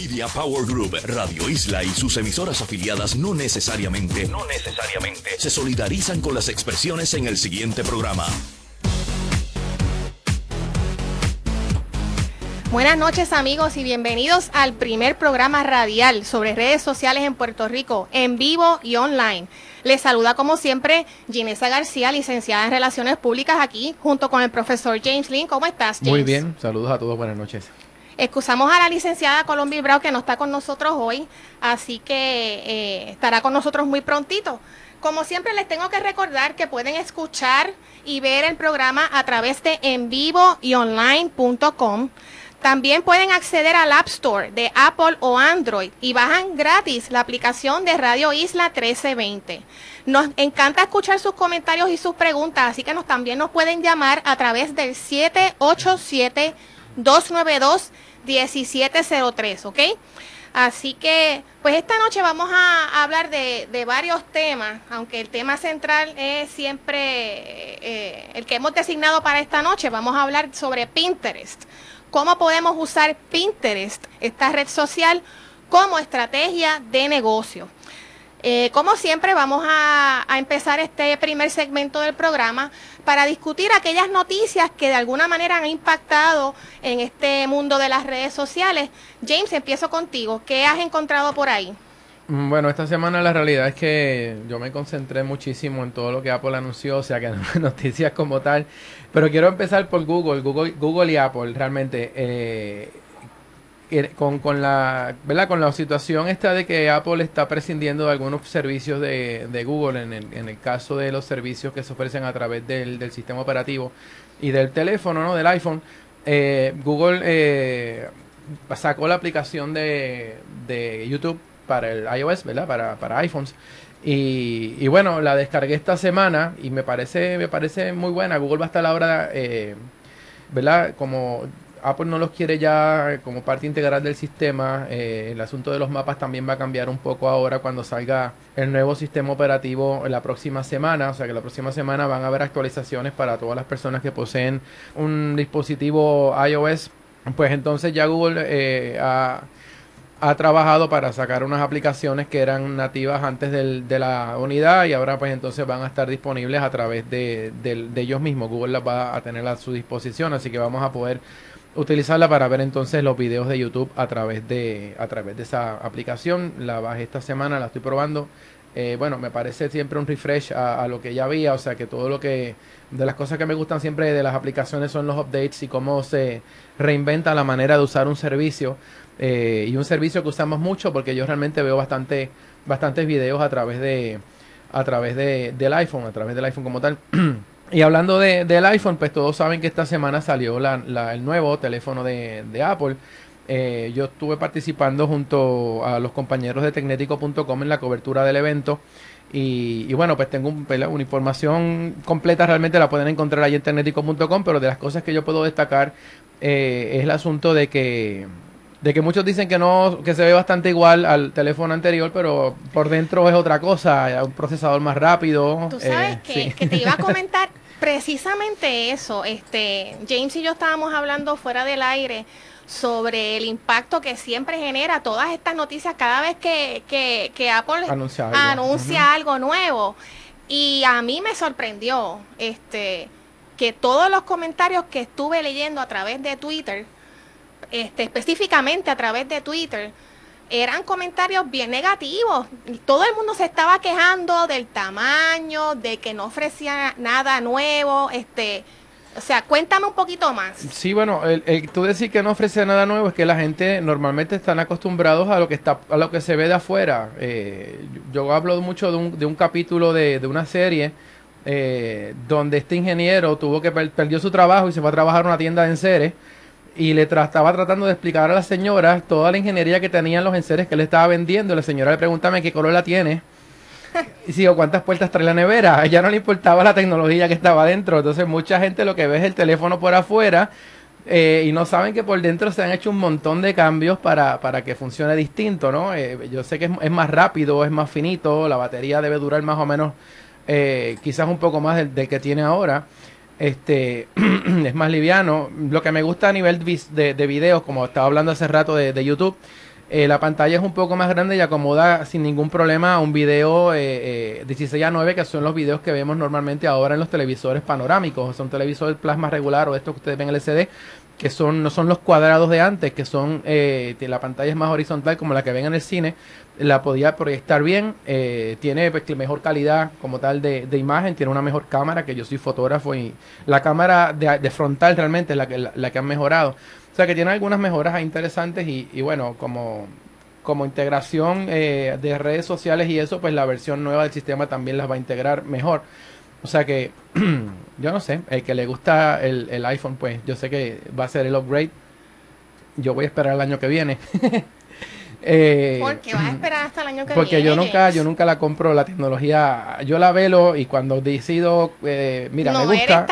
Media Power Group, Radio Isla y sus emisoras afiliadas no necesariamente, no necesariamente se solidarizan con las expresiones en el siguiente programa. Buenas noches amigos y bienvenidos al primer programa radial sobre redes sociales en Puerto Rico, en vivo y online. Les saluda como siempre Ginesa García, licenciada en Relaciones Públicas aquí, junto con el profesor James Lynn. ¿Cómo estás, James? Muy bien, saludos a todos, buenas noches. Excusamos a la licenciada Colombia Bravo que no está con nosotros hoy, así que eh, estará con nosotros muy prontito. Como siempre les tengo que recordar que pueden escuchar y ver el programa a través de en vivo y online.com. También pueden acceder al App Store de Apple o Android y bajan gratis la aplicación de Radio Isla 1320. Nos encanta escuchar sus comentarios y sus preguntas, así que también nos pueden llamar a través del 787-292-1703, ¿ok? Así que, pues esta noche vamos a hablar de, varios temas, aunque el tema central es siempre eh, el que hemos designado para esta noche. Vamos a hablar sobre Pinterest cómo podemos usar Pinterest, esta red social, como estrategia de negocio. Eh, como siempre, vamos a, empezar este primer segmento del programa para discutir aquellas noticias que de alguna manera han impactado en este mundo de las redes sociales. James, empiezo contigo. ¿Qué has encontrado por ahí? Mm, bueno, esta semana la realidad es que yo me concentré muchísimo en todo lo que Apple anunció, o sea que noticias como tal. Pero quiero empezar por Google, Google, Google y Apple, realmente. Eh, con, con, la, ¿verdad? con la situación esta de que Apple está prescindiendo de algunos servicios de, de Google, en el, en el, caso de los servicios que se ofrecen a través del, del sistema operativo y del teléfono, ¿no? del iPhone, eh, Google eh, sacó la aplicación de, de YouTube para el iOS, ¿verdad? Para, para iPhones. Y, bueno, la descargué esta semana y me parece, me parece muy buena. Google va a estar ahora, eh, ¿verdad? Como Apple no los quiere ya como parte integral del sistema, eh, el asunto de los mapas también va a cambiar un poco ahora cuando salga el nuevo sistema operativo la próxima semana. O sea que la próxima semana van a haber actualizaciones para todas las personas que poseen un dispositivo iOS. Pues entonces ya Google eh, ha ha trabajado para sacar unas aplicaciones que eran nativas antes de la unidad y ahora pues entonces van a estar disponibles a través de, ellos mismos. Google las va a tener a su disposición, así que vamos a poder utilizarla para ver entonces los videos de YouTube a través de, a través de esa aplicación. La bajé esta semana, la estoy probando. Eh, bueno, me parece siempre un refresh a, lo que ya había, o sea que todo lo que, de las cosas que me gustan siempre de las aplicaciones son los updates y cómo se reinventa la manera de usar un servicio. Eh, y un servicio que usamos mucho porque yo realmente veo bastante, bastantes videos a través de a través de, del iPhone, a través del iPhone como tal. y hablando de, del iPhone, pues todos saben que esta semana salió la, el nuevo teléfono de, de Apple. Eh, yo estuve participando junto a los compañeros de tecnético.com en la cobertura del evento. Y, y bueno, pues tengo un, una información completa, realmente la pueden encontrar ahí en tecnético.com, pero de las cosas que yo puedo destacar eh, es el asunto de que de que muchos dicen que no que se ve bastante igual al teléfono anterior pero por dentro es otra cosa un procesador más rápido tú sabes eh, que, te iba a comentar precisamente eso este James y yo estábamos hablando fuera del aire sobre el impacto que siempre genera todas estas noticias cada vez que, que, Apple anuncia, algo. nuevo y a mí me sorprendió este que todos los comentarios que estuve leyendo a través de Twitter este, específicamente a través de Twitter, eran comentarios bien negativos. Todo el mundo se estaba quejando del tamaño, de que no ofrecía nada nuevo, este, o sea, cuéntame un poquito más. Sí, bueno, el, tú decir que no ofrece nada nuevo es que la gente normalmente están acostumbrados a lo que está, a lo que se ve de afuera. Eh, yo hablo mucho de un, de un capítulo de, de una serie eh, donde este ingeniero tuvo que perdió su trabajo y se fue a trabajar en una tienda de enseres y le estaba tratando de explicar a la señora toda la ingeniería que tenían los enseres que le estaba vendiendo. La señora le preguntaba qué color la tiene. Y digo, ¿cuántas puertas trae la nevera? A ella no le importaba la tecnología que estaba dentro. Entonces mucha gente lo que ve es el teléfono por afuera eh, y no saben que por dentro se han hecho un montón de cambios para, para que funcione distinto, ¿no? Eh, yo sé que es, más rápido, es más finito, la batería debe durar más o menos eh, quizás un poco más del que tiene ahora este es más liviano. Lo que me gusta a nivel de, de videos, como estaba hablando hace rato de, YouTube, Eh, la pantalla es un poco más grande y acomoda sin ningún problema un video eh, 16 a 9, que son los videos que vemos normalmente ahora en los televisores panorámicos. Son televisores plasma regular o estos que ustedes ven LCD, que son no son los cuadrados de antes, que son eh, la pantalla es más horizontal como la que ven en el cine, la podía proyectar bien, eh, tiene pues, mejor calidad como tal de, imagen, tiene una mejor cámara, que yo soy fotógrafo y la cámara de, frontal realmente es la que, la, que han mejorado. O sea que tiene algunas mejoras interesantes y, bueno, como, como integración eh, de redes sociales y eso, pues la versión nueva del sistema también las va a integrar mejor. O sea que, yo no sé, el que le gusta el, el iPhone, pues yo sé que va a ser el upgrade. Yo voy a esperar el año que viene. Eh, porque vas a esperar hasta el año que porque viene. Porque yo nunca, yo nunca la compro la tecnología. Yo la velo y cuando decido, eh, mira, me gusta.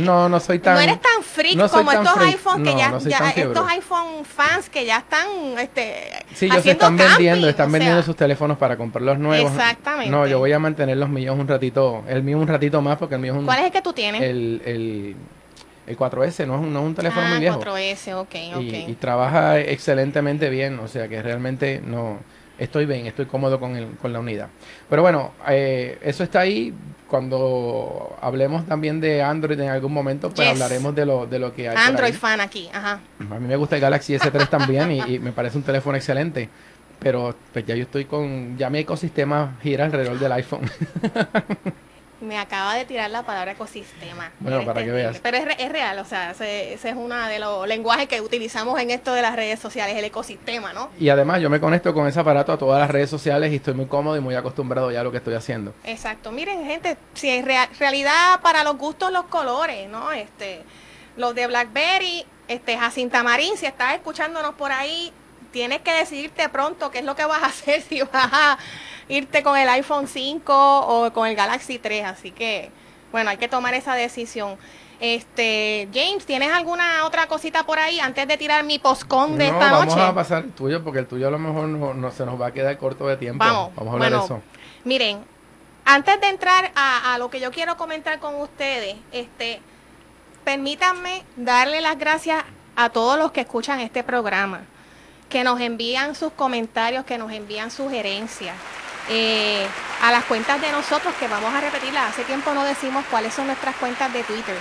No, no soy tan. No eres tan freak como estos iPhone que ya, ya estos iPhone fans que ya están, este. Sí, ellos se están vendiendo, están vendiendo sus teléfonos para comprar los nuevos. Exactamente. No, yo voy a mantener los míos un ratito, el mío un ratito más porque el mío es un. ¿Cuál es el que tú tienes? El, el el 4S no es un, no es un teléfono muy ah, viejo. 4S, ok, ok. Y, trabaja excelentemente bien, o sea que realmente no estoy bien, estoy cómodo con, el, con la unidad. Pero bueno, eh, eso está ahí. Cuando hablemos también de Android en algún momento, pues hablaremos de lo, de lo que hay. Android fan aquí, ajá. A mí me gusta el Galaxy S3 también y, me parece un teléfono excelente. Pero pues ya yo estoy con, ya mi ecosistema gira alrededor del iPhone. Me acaba de tirar la palabra ecosistema. Bueno, para que veas. Pero es, es real, o sea, ese, es uno de los lenguajes que utilizamos en esto de las redes sociales, el ecosistema, ¿no? Y además yo me conecto con ese aparato a todas las redes sociales y estoy muy cómodo y muy acostumbrado ya a lo que estoy haciendo. Exacto. Miren, gente, si en realidad para los gustos los colores, ¿no? Este, los de BlackBerry, este, Jacinta Marín, si estás escuchándonos por ahí, tienes que decidirte pronto qué es lo que vas a hacer si vas a irte con el iPhone 5 o con el Galaxy 3, así que bueno, hay que tomar esa decisión. Este, James, ¿tienes alguna otra cosita por ahí antes de tirar mi postcon de esta noche? Vamos a pasar el tuyo porque el tuyo a lo mejor no, se nos va a quedar corto de tiempo. Vamos, vamos a hablar de eso. Miren, antes de entrar a, a, lo que yo quiero comentar con ustedes, este, permítanme darle las gracias a todos los que escuchan este programa, que nos envían sus comentarios, que nos envían sugerencias. Eh, a las cuentas de nosotros, que vamos a repetirla. Hace tiempo no decimos cuáles son nuestras cuentas de Twitter.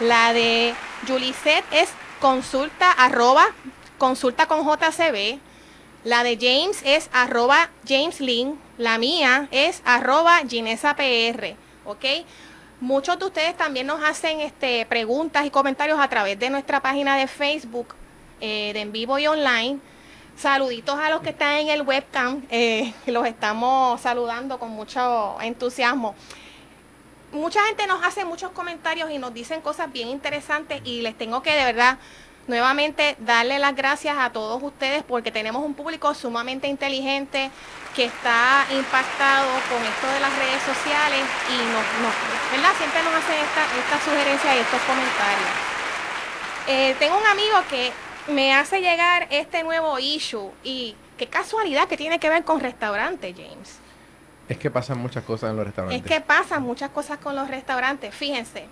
La de Julisette es consulta arroba consulta con JCB. La de James es arroba James. La mía es arroba Ginesa PR. Muchos de ustedes también nos hacen este, preguntas y comentarios a través de nuestra página de Facebook eh, de en vivo y online. Saluditos a los que están en el webcam, eh, los estamos saludando con mucho entusiasmo. Mucha gente nos hace muchos comentarios y nos dicen cosas bien interesantes y les tengo que de verdad nuevamente darle las gracias a todos ustedes porque tenemos un público sumamente inteligente que está impactado con esto de las redes sociales y nos, ¿verdad? siempre nos hacen estas esta sugerencias y estos comentarios. Eh, tengo un amigo que me hace llegar este nuevo issue y qué casualidad que tiene que ver con restaurantes, James. Es que pasan muchas cosas en los restaurantes. Es que pasan muchas cosas con los restaurantes. Fíjense,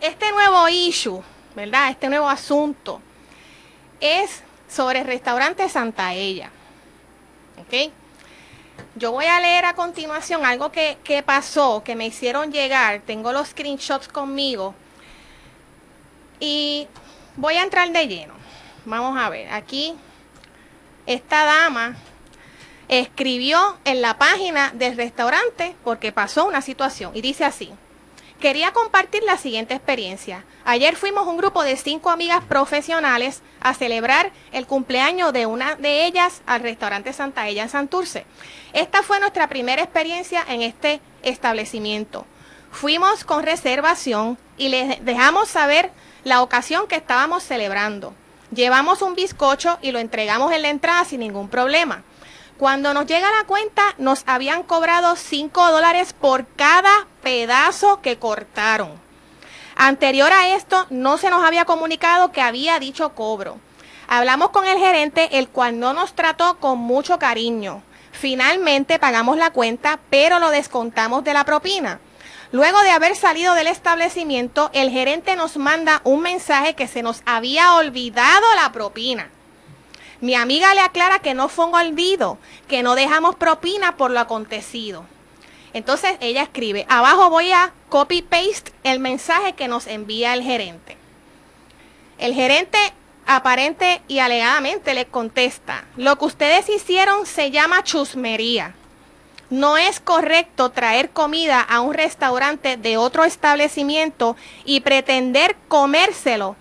este nuevo issue, ¿verdad? Este nuevo asunto es sobre el restaurante Santa Ella. ¿Ok? Yo voy a leer a continuación algo que, que pasó, que me hicieron llegar. Tengo los screenshots conmigo. Y voy a entrar de lleno. Vamos a ver, aquí esta dama escribió en la página del restaurante porque pasó una situación y dice así. Quería compartir la siguiente experiencia. Ayer fuimos un grupo de cinco amigas profesionales a celebrar el cumpleaños de una de ellas al restaurante Santa Ella en Santurce. Esta fue nuestra primera experiencia en este establecimiento. Fuimos con reservación y les dejamos saber la ocasión que estábamos celebrando. Llevamos un bizcocho y lo entregamos en la entrada sin ningún problema. Cuando nos llega la cuenta, nos habían cobrado 5 dólares por cada pedazo que cortaron. Anterior a esto, no se nos había comunicado que había dicho cobro. Hablamos con el gerente, el cual no nos trató con mucho cariño. Finalmente pagamos la cuenta, pero lo descontamos de la propina. Luego de haber salido del establecimiento, el gerente nos manda un mensaje que se nos había olvidado la propina. Mi amiga le aclara que no fue un olvido, que no dejamos propina por lo acontecido. Entonces ella escribe, abajo voy a copy paste el mensaje que nos envía el gerente. El gerente aparente y alegadamente le contesta, lo que ustedes hicieron se llama chusmería. No es correcto traer comida a un restaurante de otro establecimiento y pretender comérselo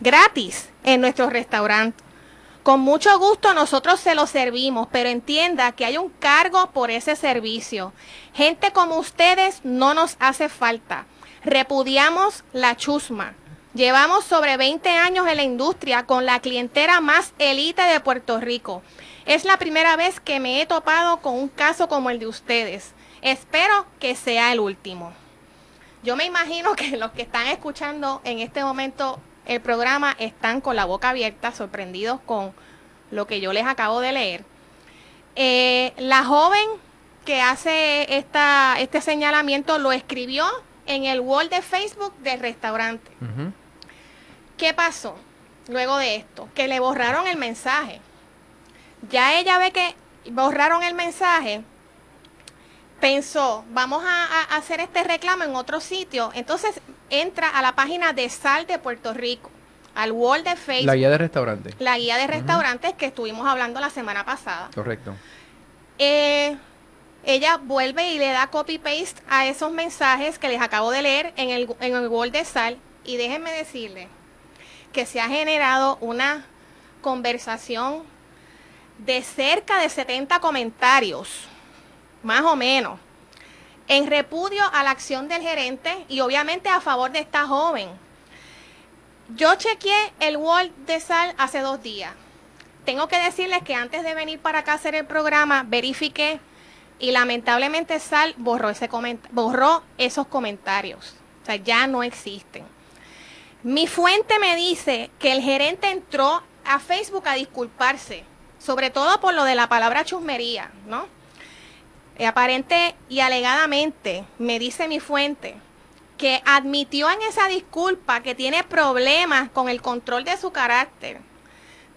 gratis en nuestro restaurante. Con mucho gusto nosotros se lo servimos, pero entienda que hay un cargo por ese servicio. Gente como ustedes no nos hace falta. Repudiamos la chusma. Llevamos sobre 20 años en la industria con la clientela más élite de Puerto Rico. Es la primera vez que me he topado con un caso como el de ustedes. Espero que sea el último. Yo me imagino que los que están escuchando en este momento el programa están con la boca abierta, sorprendidos con lo que yo les acabo de leer. Eh, la joven que hace esta, este señalamiento lo escribió en el wall de Facebook del restaurante. ¿Qué pasó luego de esto? Que le borraron el mensaje. Ya ella ve que borraron el mensaje, pensó, vamos a, hacer este reclamo en otro sitio. Entonces entra a la página de Sal de Puerto Rico, al wall de Facebook. La guía de restaurantes. La guía de restaurantes que estuvimos hablando la semana pasada. Correcto. Eh, ella vuelve y le da copy-paste a esos mensajes que les acabo de leer en el, en el wall de Sal. Y déjenme decirle que se ha generado una conversación de cerca de 70 comentarios más o menos, en repudio a la acción del gerente y obviamente a favor de esta joven. Yo chequeé el wall de Sal hace dos días. Tengo que decirles que antes de venir para acá a hacer el programa, verifiqué y lamentablemente Sal borró, ese borró esos comentarios. O sea, ya no existen. Mi fuente me dice que el gerente entró a Facebook a disculparse, sobre todo por lo de la palabra chusmería, ¿no? Eh, aparente y alegadamente, me dice mi fuente, que admitió en esa disculpa que tiene problemas con el control de su carácter.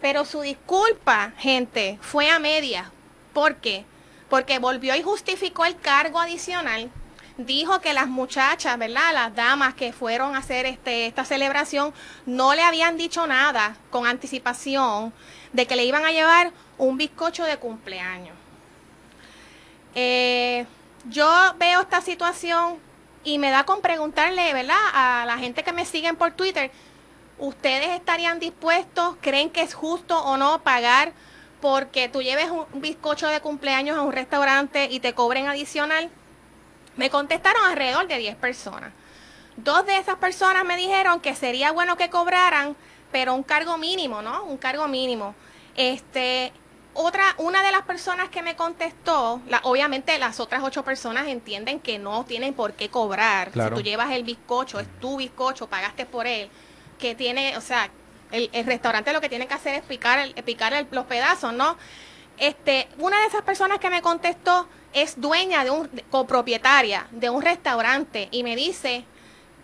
Pero su disculpa, gente, fue a media. ¿Por qué? Porque volvió y justificó el cargo adicional. Dijo que las muchachas, ¿verdad? Las damas que fueron a hacer este, esta celebración no le habían dicho nada con anticipación de que le iban a llevar un bizcocho de cumpleaños. Eh, yo veo esta situación y me da con preguntarle, ¿verdad? A la gente que me siguen por Twitter, ¿ustedes estarían dispuestos, creen que es justo o no pagar porque tú lleves un bizcocho de cumpleaños a un restaurante y te cobren adicional? Me contestaron alrededor de 10 personas. Dos de esas personas me dijeron que sería bueno que cobraran, pero un cargo mínimo, ¿no? Un cargo mínimo. Este, otra, una de las personas que me contestó, la, obviamente las otras ocho personas entienden que no tienen por qué cobrar. Si tú llevas el bizcocho, es tu bizcocho, pagaste por él, que tiene, o sea, el, restaurante lo que tiene que hacer es picar, picar los pedazos, ¿no? Este, una de esas personas que me contestó es dueña de un, copropietaria de un restaurante y me dice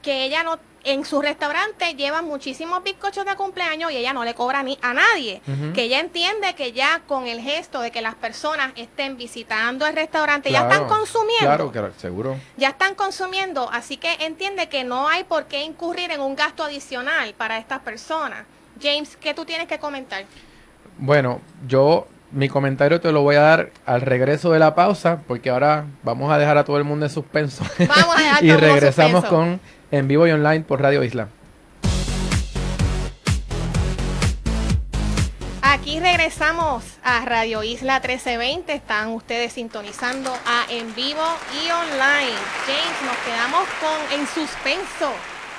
que ella no en su restaurante llevan muchísimos bizcochos de cumpleaños y ella no le cobra ni a nadie. Que ella entiende que ya con el gesto de que las personas estén visitando el restaurante, ya están consumiendo. Claro, claro, seguro. Ya están consumiendo, así que entiende que no hay por qué incurrir en un gasto adicional para estas personas. James, ¿qué tú tienes que comentar? Bueno, yo mi comentario te lo voy a dar al regreso de la pausa, porque ahora vamos a dejar a todo el mundo en suspenso. Vamos a dejar y regresamos con en vivo y online por Radio Isla. Aquí regresamos a Radio Isla 1320. Están ustedes sintonizando a en vivo y online. James, nos quedamos con en suspenso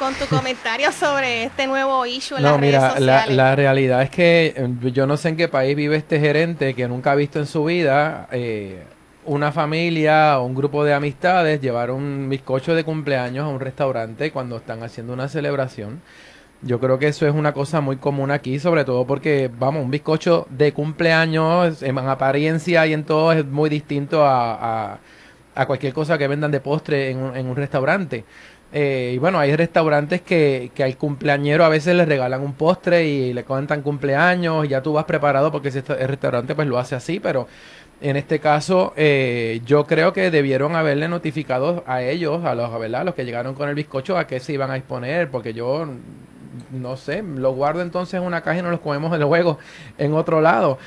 con tu comentario sobre este nuevo issue en no, las mira, redes sociales. La, la realidad es que eh, yo no sé en qué país vive este gerente que nunca ha visto en su vida eh, una familia o un grupo de amistades llevar un bizcocho de cumpleaños a un restaurante cuando están haciendo una celebración. Yo creo que eso es una cosa muy común aquí, sobre todo porque, vamos, un bizcocho de cumpleaños en apariencia y en todo es muy distinto a, a, cualquier cosa que vendan de postre en un, en un restaurante. Eh, y bueno, hay restaurantes que, que al cumpleañero a veces le regalan un postre y le cuentan cumpleaños y ya tú vas preparado porque ese el restaurante pues lo hace así, pero en este caso eh, yo creo que debieron haberle notificado a ellos, a los, ¿verdad? los que llegaron con el bizcocho, a qué se iban a exponer, porque yo no sé, lo guardo entonces en una caja y nos los comemos luego en otro lado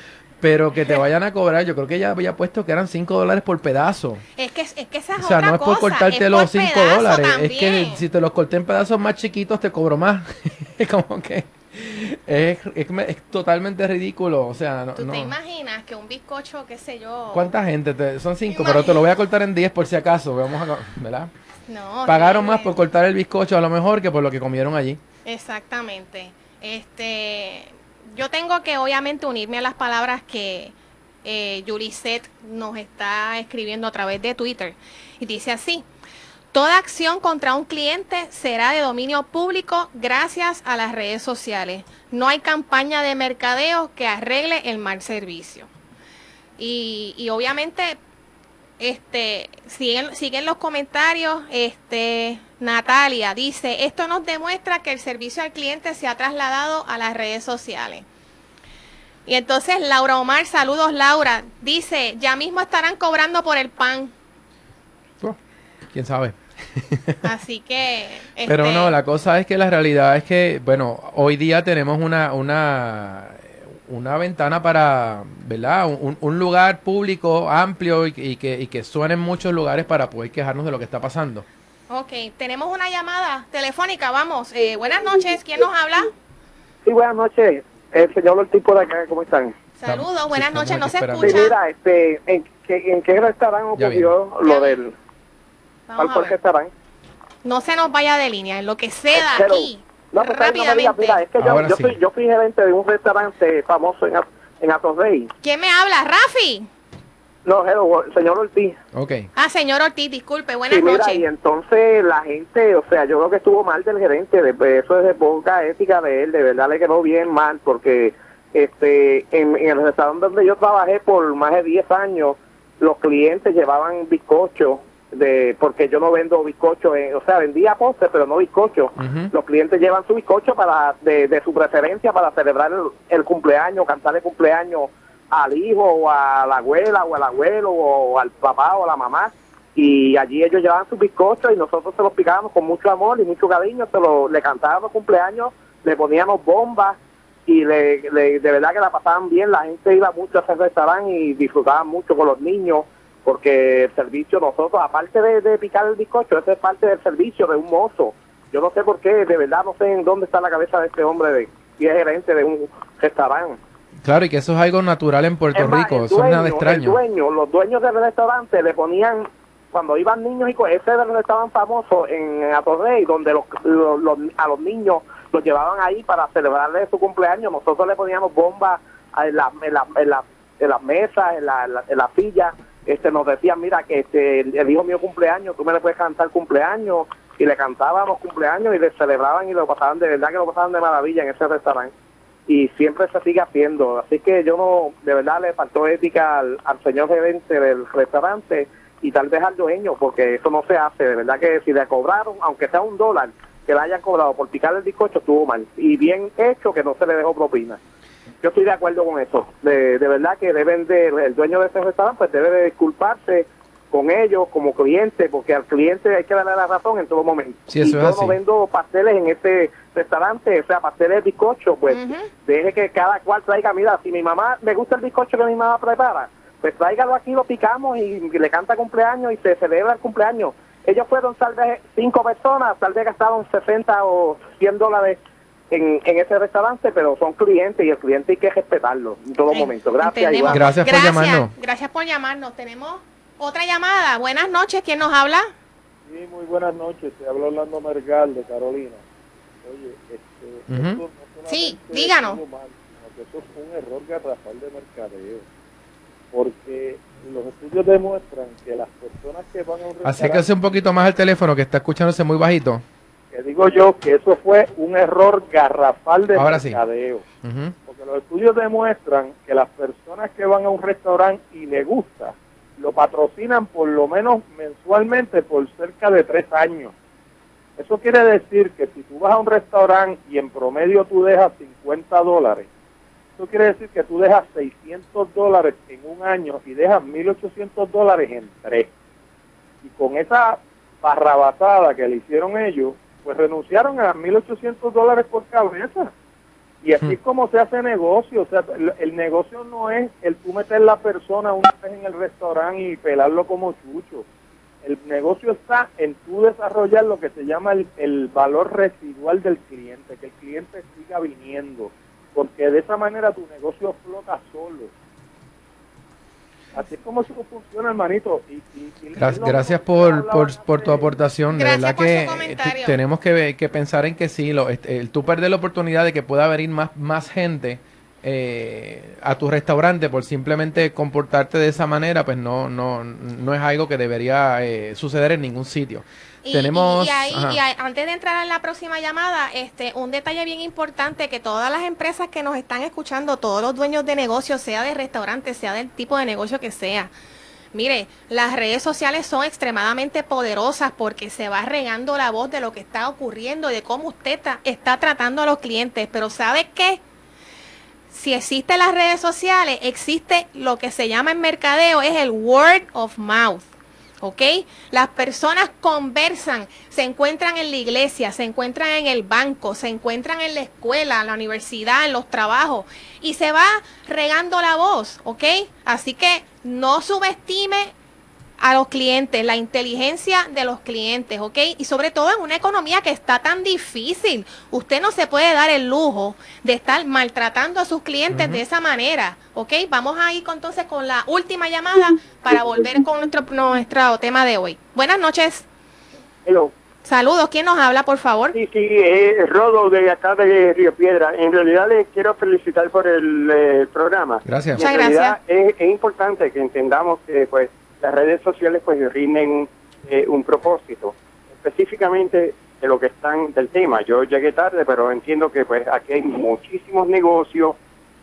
pero que te vayan a cobrar, yo creo que ella había puesto que eran 5 dólares por pedazo. Es que, es que esa es O sea, no es por cortarte los 5 dólares, es que si te los corté en pedazos más chiquitos te cobro más. Es como que es, es, totalmente ridículo, o sea, no, ¿Tú te imaginas que un bizcocho, qué sé yo? ¿Cuánta gente? Te, son 5, pero te lo voy a cortar en 10 por si acaso, vamos a, ¿verdad? No. Pagaron más por cortar el bizcocho a lo mejor que por lo que comieron allí. Exactamente. Este, yo tengo que obviamente unirme a las palabras que eh, nos está escribiendo a través de Twitter. Y dice así, toda acción contra un cliente será de dominio público gracias a las redes sociales. No hay campaña de mercadeo que arregle el mal servicio. Y, y obviamente este, siguen, siguen los comentarios. Este, Natalia dice, esto nos demuestra que el servicio al cliente se ha trasladado a las redes sociales. Y entonces Laura Omar, saludos Laura, dice, ya mismo estarán cobrando por el pan. Oh, ¿Quién sabe? Así que... Pero no, este la cosa es que la realidad es que, bueno, hoy día tenemos una, una una ventana para, ¿verdad? Un, lugar público amplio y, que, y que suene en muchos lugares para poder quejarnos de lo que está pasando. Ok, tenemos una llamada telefónica, vamos. Eh, buenas noches, ¿quién nos habla? Sí, buenas noches. El señor Ortiz por acá, ¿cómo están? Saludos, buenas noches, no se escucha. Sí, mira, este, ¿en, qué, en qué restaurante ocurrió lo del... ¿Cuál restaurante? No se nos vaya de línea, en lo que sea aquí. No, pues rápidamente. mira, es que yo, yo, fui, yo, fui, gerente de un restaurante famoso en, en Atorrey. ¿Quién me habla? ¿Rafi? No, señor Ortiz. Ok. Ah, señor Ortiz, disculpe, buenas sí, mira, Y entonces la gente, o sea, yo creo que estuvo mal del gerente, de, eso es de poca ética de él, de verdad le quedó bien mal, porque este en, en el restaurante donde yo trabajé por más de 10 años, los clientes llevaban bizcocho de porque yo no vendo bizcocho, o sea, vendía postres, pero no bizcocho. Los clientes llevan su bizcocho para de, de su preferencia para celebrar el, cumpleaños, cantar el cumpleaños al hijo o a la abuela o al abuelo o al papá o a la mamá. Y allí ellos llevaban su bizcocho y nosotros se los picábamos con mucho amor y mucho cariño, se lo, le cantábamos cumpleaños, le poníamos bombas y le, de verdad que la pasaban bien, la gente iba mucho a ese restaurante y disfrutaban mucho con los niños porque el servicio nosotros, aparte de, picar el bizcocho, eso es parte del servicio de un mozo. Yo no sé por qué, de verdad no sé en dónde está la cabeza de este hombre de, y es gerente de un restaurante. Claro, y que eso es algo natural en Puerto Rico, eso es nada extraño. dueño, los dueños del restaurante le ponían, cuando iban niños, y ese del restaurante famoso en Atorrey, donde los, a los niños los llevaban ahí para celebrarle su cumpleaños, nosotros le poníamos bombas en, la, en, la, en, las mesas, en la, en la silla, este nos decían, mira, que este, el hijo mío cumpleaños, tú me le puedes cantar cumpleaños, y le cantábamos cumpleaños y le celebraban y lo pasaban, de verdad que lo pasaban de maravilla en ese restaurante. Y siempre se sigue haciendo. Así que yo no, de verdad le faltó ética al, señor gerente del restaurante y tal vez al dueño, porque eso no se hace. De verdad que si le cobraron, aunque sea un dólar, que le hayan cobrado por picar el bizcocho, estuvo mal. Y bien hecho que no se le dejó propina yo estoy de acuerdo con eso. De, de verdad que deben de, el dueño de ese restaurante pues debe de disculparse con ellos como cliente, porque al cliente hay que darle la razón en todo momento. Sí, y yo no vendo pasteles en este restaurante, o sea, pasteles de bizcocho, pues deje que cada cual traiga, mira, si mi mamá me gusta el bizcocho que mi mamá prepara, pues tráigalo aquí, lo picamos y, le canta cumpleaños y se celebra el cumpleaños. Ellos fueron tal vez cinco personas, tal vez gastaron 60 o 100 dólares en, en ese restaurante, pero son clientes y el cliente hay que respetarlo en todo momento. Gracias, Iván. Gracias por llamarnos. Gracias por llamarnos. Tenemos otra llamada. Buenas noches. ¿Quién nos habla? Sí, muy buenas noches. Te hablo Orlando Mergal de Carolina. Oye, este, sí, díganos. eso es un error garrafal de mercadeo. Porque los estudios demuestran que las personas que van a un restaurante... Acérquese un poquito más el teléfono que está escuchándose muy bajito digo yo que eso fue un error garrafal de mercadeo. Porque los estudios demuestran que las personas que van a un restaurante y le gusta, lo patrocinan por lo menos mensualmente por cerca de tres años. Eso quiere decir que si tú vas a un restaurante y en promedio tú dejas 50 dólares, eso quiere decir que tú dejas 600 dólares en un año y dejas 1.800 dólares en tres. Y con esa barrabatada que le hicieron ellos, pues renunciaron a 1.800 dólares por cabeza. Y así es como se hace negocio. O sea, el, negocio no es el tú meter la persona una vez en el restaurante y pelarlo como chucho. El negocio está en tú desarrollar lo que se llama el, el valor residual del cliente, que el cliente siga viniendo, porque de esa manera tu negocio flota solo. Así es como eso funciona, hermanito. Y, gracias, por, por, tu aportación. de verdad que tenemos que, que, pensar en que sí, lo, este, el, tú perder la oportunidad de que pueda venir más, más gente eh, a tu restaurante por simplemente comportarte de esa manera, pues no, no, no es algo que debería eh, suceder en ningún sitio. Y, Tenemos, y, ahí, antes de entrar en la próxima llamada, este, un detalle bien importante que todas las empresas que nos están escuchando, todos los dueños de negocios, sea de restaurante, sea del tipo de negocio que sea, Mire, las redes sociales son extremadamente poderosas porque se va regando la voz de lo que está ocurriendo, de cómo usted está, está tratando a los clientes. Pero ¿sabe qué? si existen las redes sociales, existe lo que se llama en mercadeo, es el word of mouth. ¿Ok? Las personas conversan, se encuentran en la iglesia, se encuentran en el banco, se encuentran en la escuela, en la universidad, en los trabajos y se va regando la voz, ¿ok? Así que no subestime a los clientes, la inteligencia de los clientes, ¿ok? Y sobre todo en una economía que está tan difícil. Usted no se puede dar el lujo de estar maltratando a sus clientes de esa manera, ¿ok? Vamos a ir entonces con la última llamada para volver con nuestro, nuestro tema de hoy. Buenas noches. Hello. Saludos, ¿quién nos habla, por favor? Sí, sí, eh, Rodo de acá de Río Piedra. En realidad les quiero felicitar por el eh, programa. Gracias. Muchas gracias. Es, es importante que entendamos que, pues, las redes sociales pues rinden eh, un propósito, específicamente de lo que están del tema. Yo llegué tarde, pero entiendo que pues aquí hay muchísimos negocios,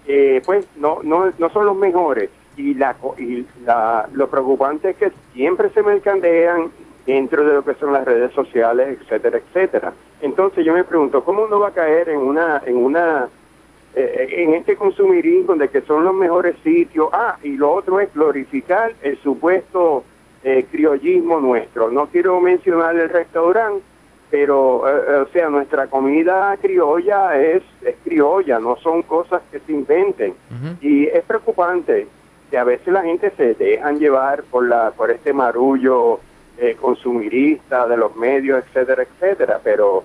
eh, pues no, no, no son los mejores. Y, la, y la, lo preocupante es que siempre se mercandean dentro de lo que son las redes sociales, etcétera, etcétera. Entonces yo me pregunto, ¿cómo uno va a caer en una, en una eh, en este consumirismo de que son los mejores sitios. Ah, y lo otro es glorificar el supuesto eh, criollismo nuestro. No quiero mencionar el restaurante, pero, eh, o sea, nuestra comida criolla es, es criolla, no son cosas que se inventen. Y es preocupante que a veces la gente se dejan llevar por, la, por este marullo consumirista de los medios, etcétera, etcétera. Pero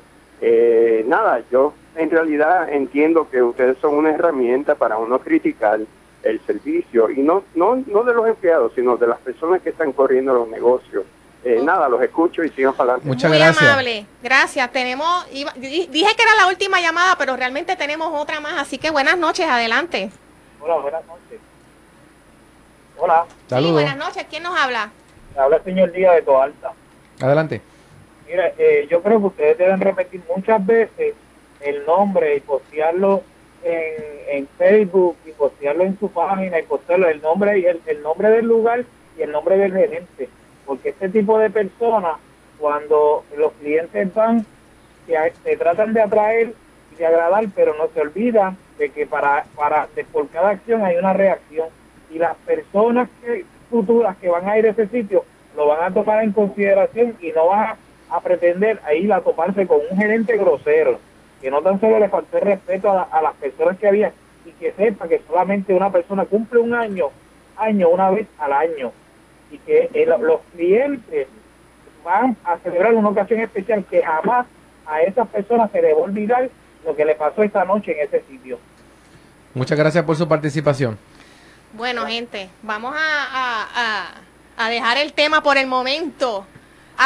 nada, yo en realidad entiendo que ustedes son una herramienta para uno criticar el servicio y no, no, no de los empleados, sino de las personas que están corriendo los negocios. Eh, nada, los escucho y sigan para adelante. Muchas Muy gracias. amable, gracias. Tenemos, dije que era la última llamada, pero realmente tenemos otra más, así que buenas noches, adelante. Hola, buenas noches. Hola. Saludos. buenas noches, ¿quién nos habla? Habla el señor Díaz de Toalta. Adelante. Mira, eh, yo creo que ustedes deben repetir muchas veces el nombre y postearlo en, Facebook y postearlo en su página y postearlo el nombre y el, nombre del lugar y el nombre del gerente. Porque este tipo de personas cuando los clientes van se, tratan de atraer y de agradar pero no se olvida de que para para por cada acción hay una reacción. Y las personas que, futuras que van a ir a ese sitio lo van a tomar en consideración y no van a, a pretender a ir a toparse con un gerente grosero que no tan solo le faltó el respeto a, las personas que había y que sepa que solamente una persona cumple un año, año una vez al año y que los clientes van a celebrar una ocasión especial que jamás a esas personas se les va a olvidar lo que le pasó esta noche en ese sitio. Muchas gracias por su participación. Bueno, gente, vamos a, a dejar el tema por el momento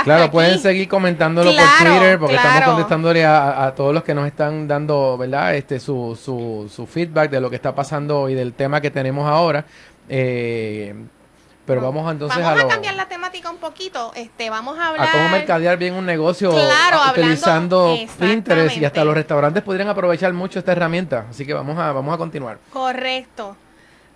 claro, pueden seguir comentándolo por Twitter porque estamos contestándole a, todos los que nos están dando, ¿verdad? Este su, su, su feedback de lo que está pasando y del tema que tenemos ahora. Eh, pero vamos entonces vamos a, cambiar la temática un poquito. Este, vamos a hablar a cómo mercadear bien un negocio utilizando Pinterest y hasta los restaurantes podrían aprovechar mucho esta herramienta. Así que vamos a vamos a continuar. Correcto.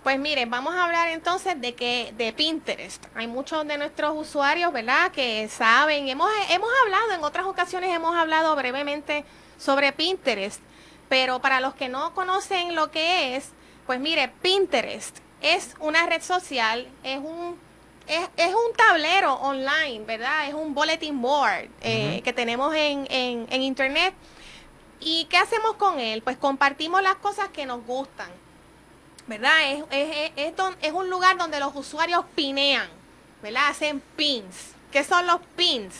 Pues miren, vamos a hablar entonces de que de Pinterest. Hay muchos de nuestros usuarios, ¿verdad? Que saben, hemos, hemos hablado en otras ocasiones, hemos hablado brevemente sobre Pinterest, pero para los que no conocen lo que es, pues mire, Pinterest es una red social, es un es, es un tablero online, ¿verdad? Es un bulletin board eh, que tenemos en, en, en internet. ¿Y qué hacemos con él? Pues compartimos las cosas que nos gustan ¿verdad? Es, es, es, es, un lugar donde los usuarios pinean, ¿verdad? Hacen pins. ¿Qué son los pins?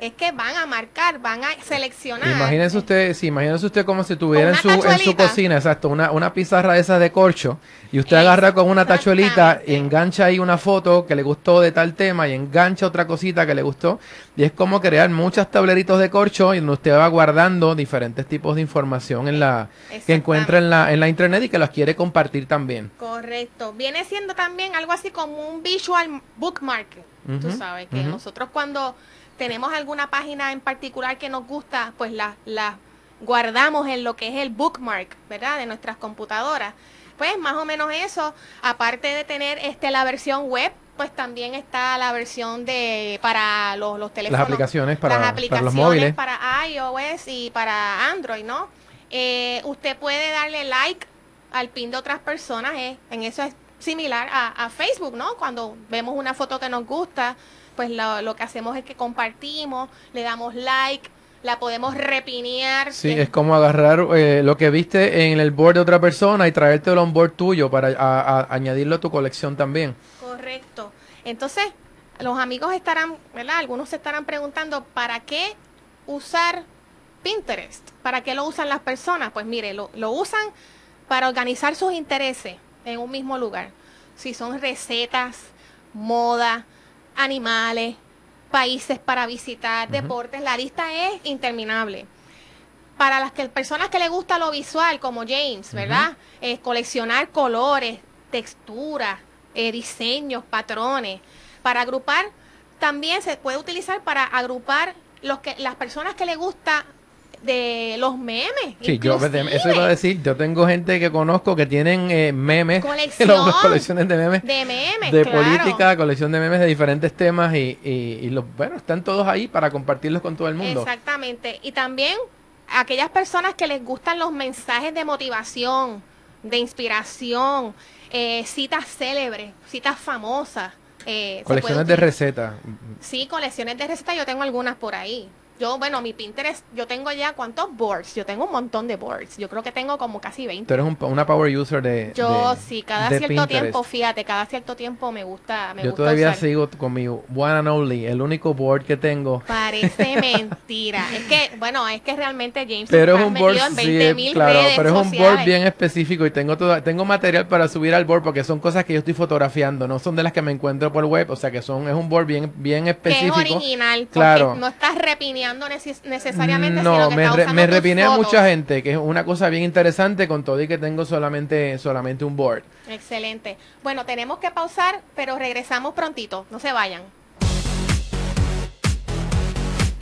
Es que van a marcar, van a seleccionar. Imagínese usted, sí, imagínese usted como si tuviera en su, en su cocina, exacto, una, una pizarra de esas de corcho, y usted agarra con una tachuelita y engancha ahí una foto que le gustó de tal tema y engancha otra cosita que le gustó, y es como crear muchos tableritos de corcho y donde usted va guardando diferentes tipos de información en la que encuentra en la, en la internet y que las quiere compartir también. Correcto. Viene siendo también algo así como un visual bookmark. Tú sabes que nosotros cuando tenemos alguna página en particular que nos gusta, pues la, la guardamos en lo que es el bookmark, ¿verdad? De nuestras computadoras. Pues más o menos eso, aparte de tener este la versión web, pues también está la versión de para los, los teléfonos. Las aplicaciones para, las aplicaciones para los móviles. Para iOS y para Android, ¿no? Eh, usted puede darle like al pin de otras personas, eh, en eso es similar a, a Facebook, ¿no? Cuando vemos una foto que nos gusta, pues lo, que hacemos es que compartimos, le damos like, la podemos repinear. Sí, es como agarrar eh, lo que viste en el board de otra persona y traértelo a un board tuyo para añadirlo a tu colección también. Correcto. Entonces, los amigos estarán, ¿verdad? Algunos se estarán preguntando, ¿para qué usar Pinterest? ¿Para qué lo usan las personas? Pues mire, lo, lo usan para organizar sus intereses en un mismo lugar. Si son recetas, moda, animales, países para visitar, deportes, la lista es interminable. Para las que, personas que les gusta lo visual, como James, ¿verdad? es coleccionar colores, texturas, eh, diseños, patrones. Para agrupar, también se puede utilizar para agrupar los que, las personas que les gusta de los memes. Sí, yo eso iba a decir, yo tengo gente que conozco que tienen eh, memes, colecciones de memes, de memes, de política, colección de memes de diferentes temas y, y, los, bueno, están todos ahí para compartirlos con todo el mundo. Exactamente, y también aquellas personas que les gustan los mensajes de motivación, de inspiración, eh, citas célebres, citas famosas. Eh, colecciones de recetas. Sí, colecciones de recetas, yo tengo algunas por ahí. Yo, bueno, mi Pinterest, yo tengo ya cuántos boards. Yo tengo un montón de boards. Yo creo que tengo como casi 20. Tú eres una power user de. Yo sí, cada cierto tiempo, fíjate, cada cierto tiempo me gusta. Me yo todavía sigo con mi one and only, el único board que tengo. Parece mentira. es que, bueno, es que realmente James pero es un board, en 20, sí, claro, pero es un board bien específico y tengo todo, tengo material para subir al board porque son cosas que yo estoy fotografiando, no son de las que me encuentro por web, o sea que son, es un board bien, bien específico. Que es original, claro. no estás repineando necesariamente. No, me, me repiné a mucha gente, que es una cosa bien interesante con todo y que tengo solamente, solamente un board. Excelente. Bueno, tenemos que pausar, pero regresamos prontito. No se vayan.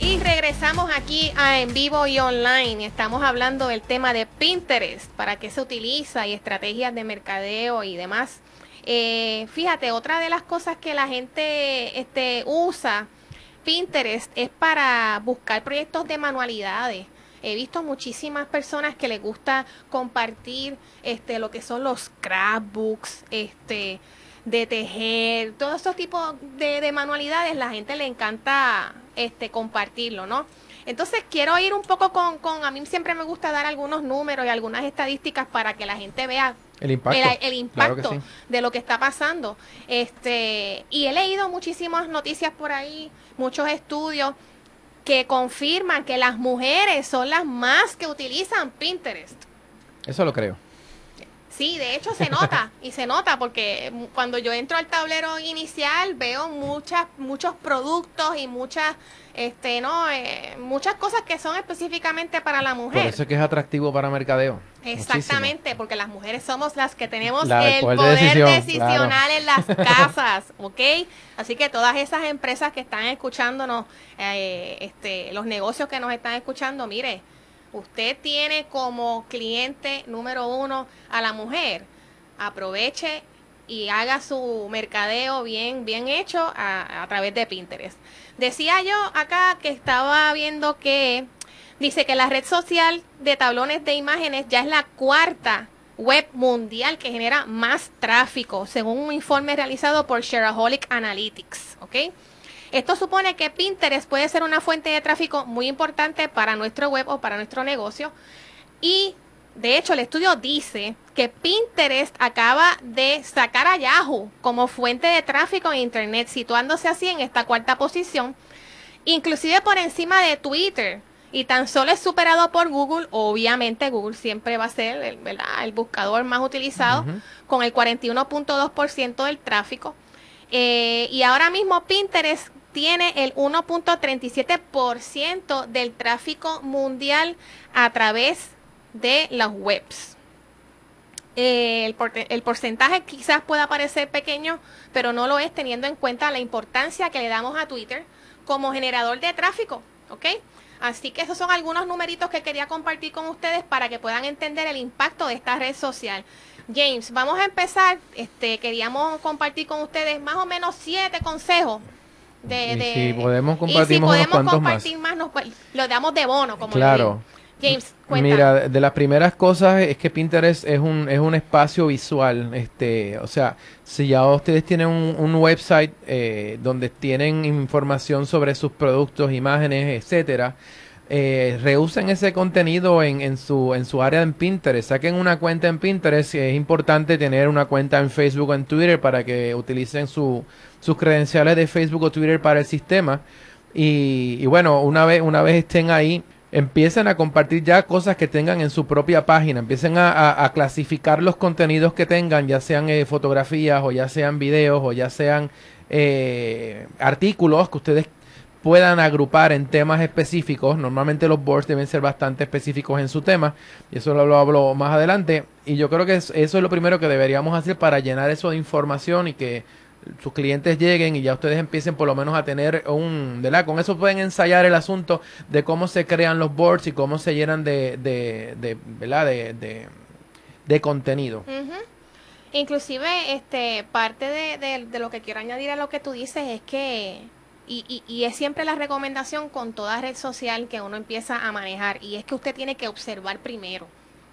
Y regresamos aquí a en vivo y online. Estamos hablando del tema de Pinterest, para qué se utiliza y estrategias de mercadeo y demás. Eh, fíjate, otra de las cosas que la gente este, usa Pinterest es para buscar proyectos de manualidades. He visto muchísimas personas que les gusta compartir este lo que son los scrapbooks, este de tejer, todos estos tipos de, de, manualidades, la gente le encanta este compartirlo, ¿no? Entonces quiero ir un poco con, con, a mí siempre me gusta dar algunos números y algunas estadísticas para que la gente vea el impacto, el, impacto de lo que está pasando. Este, y he leído muchísimas noticias por ahí, muchos estudios que confirman que las mujeres son las más que utilizan Pinterest. Eso lo creo. Sí, de hecho se nota y se nota porque cuando yo entro al tablero inicial veo muchas muchos productos y muchas este no eh, muchas cosas que son específicamente para la mujer. Por eso es que es atractivo para mercadeo. Exactamente, porque las mujeres somos las que tenemos el poder, decisional en las casas, ¿ok? Así que todas esas empresas que están escuchándonos, eh, este, los negocios que nos están escuchando, mire, usted tiene como cliente número uno a la mujer, aproveche y haga su mercadeo bien, bien hecho a, través de Pinterest. Decía yo acá que estaba viendo que dice que la red social de tablones de imágenes ya es la cuarta web mundial que genera más tráfico, según un informe realizado por Shareaholic Analytics. ¿ok? Esto supone que Pinterest puede ser una fuente de tráfico muy importante para nuestro web o para nuestro negocio. Y de hecho, el estudio dice que Pinterest acaba de sacar a Yahoo como fuente de tráfico en Internet, situándose así en esta cuarta posición, inclusive por encima de Twitter. Y tan solo es superado por Google. Obviamente Google siempre va a ser el, el buscador más utilizado con el 41.2% del tráfico. Eh, y ahora mismo Pinterest tiene el 1.37% del tráfico mundial a través de las webs. Eh, el, el, porcentaje quizás pueda parecer pequeño, pero no lo es teniendo en cuenta la importancia que le damos a Twitter como generador de tráfico. ¿ok? Así que esos son algunos numeritos que quería compartir con ustedes para que puedan entender el impacto de esta red social. James, vamos a empezar. Este, queríamos compartir con ustedes más o menos siete consejos. De, de si podemos compartir más, nos, lo damos de bono, como Claro. James, Mira, de las primeras cosas es que Pinterest es un, es un espacio visual. Este, o sea, si ya ustedes tienen un, website eh, donde tienen información sobre sus productos, imágenes, etcétera, eh, reusen ese contenido en, en, su, en su área en Pinterest. Saquen una cuenta en Pinterest. Es importante tener una cuenta en Facebook o en Twitter para que utilicen su, sus credenciales de Facebook o Twitter para el sistema. Y, y bueno, una vez, una vez estén ahí, empiecen a compartir ya cosas que tengan en su propia página, empiecen a, clasificar los contenidos que tengan, ya sean eh, fotografías o ya sean videos o ya sean eh, artículos que ustedes puedan agrupar en temas específicos. Normalmente los boards deben ser bastante específicos en su tema, y eso lo hablo más adelante. Y yo creo que eso es lo primero que deberíamos hacer para llenar eso de información y que sus clientes lleguen y ya ustedes empiecen por lo menos a tener un, ¿verdad? Con eso pueden ensayar el asunto de cómo se crean los boards y cómo se llenan de, de, de ¿verdad? De, de, contenido. Inclusive, este, parte de, de, lo que quiero añadir a lo que tú dices es que, y, y es siempre la recomendación con toda red social que uno empieza a manejar, y es que usted tiene que observar primero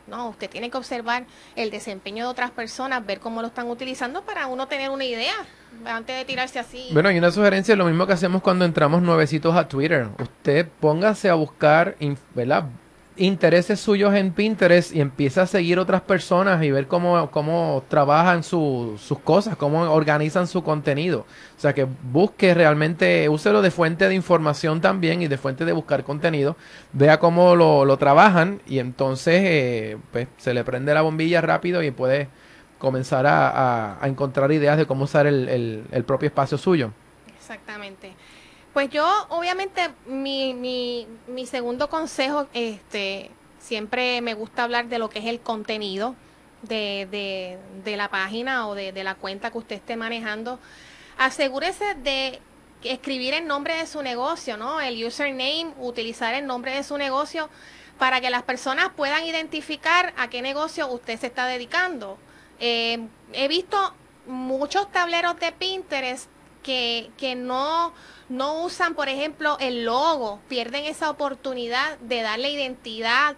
no, usted tiene que observar el desempeño de otras personas, ver cómo lo están utilizando para uno tener una idea antes de tirarse así. Bueno, y una sugerencia, lo mismo que hacemos cuando entramos nuevecitos a Twitter. Usted póngase a buscar, ¿verdad? Intereses suyos en Pinterest y empieza a seguir otras personas y ver cómo, cómo trabajan sus cosas, cómo organizan su contenido. O sea, que busque realmente, úselo de fuente de información también y de fuente de buscar contenido. Vea cómo lo, lo trabajan y entonces eh, pues, se le prende la bombilla rápido y puede comenzar a, a, encontrar ideas de cómo usar el, el propio espacio suyo. Exactamente. Pues yo, obviamente, mi, mi, mi segundo consejo, este, siempre me gusta hablar de lo que es el contenido de, de, de la página o de, de la cuenta que usted esté manejando. Asegúrese de escribir el nombre de su negocio, ¿no? El username, utilizar el nombre de su negocio para que las personas puedan identificar a qué negocio usted se está dedicando. Eh, he visto muchos tableros de Pinterest que, que no no usan, por ejemplo, el logo, pierden esa oportunidad de darle identidad,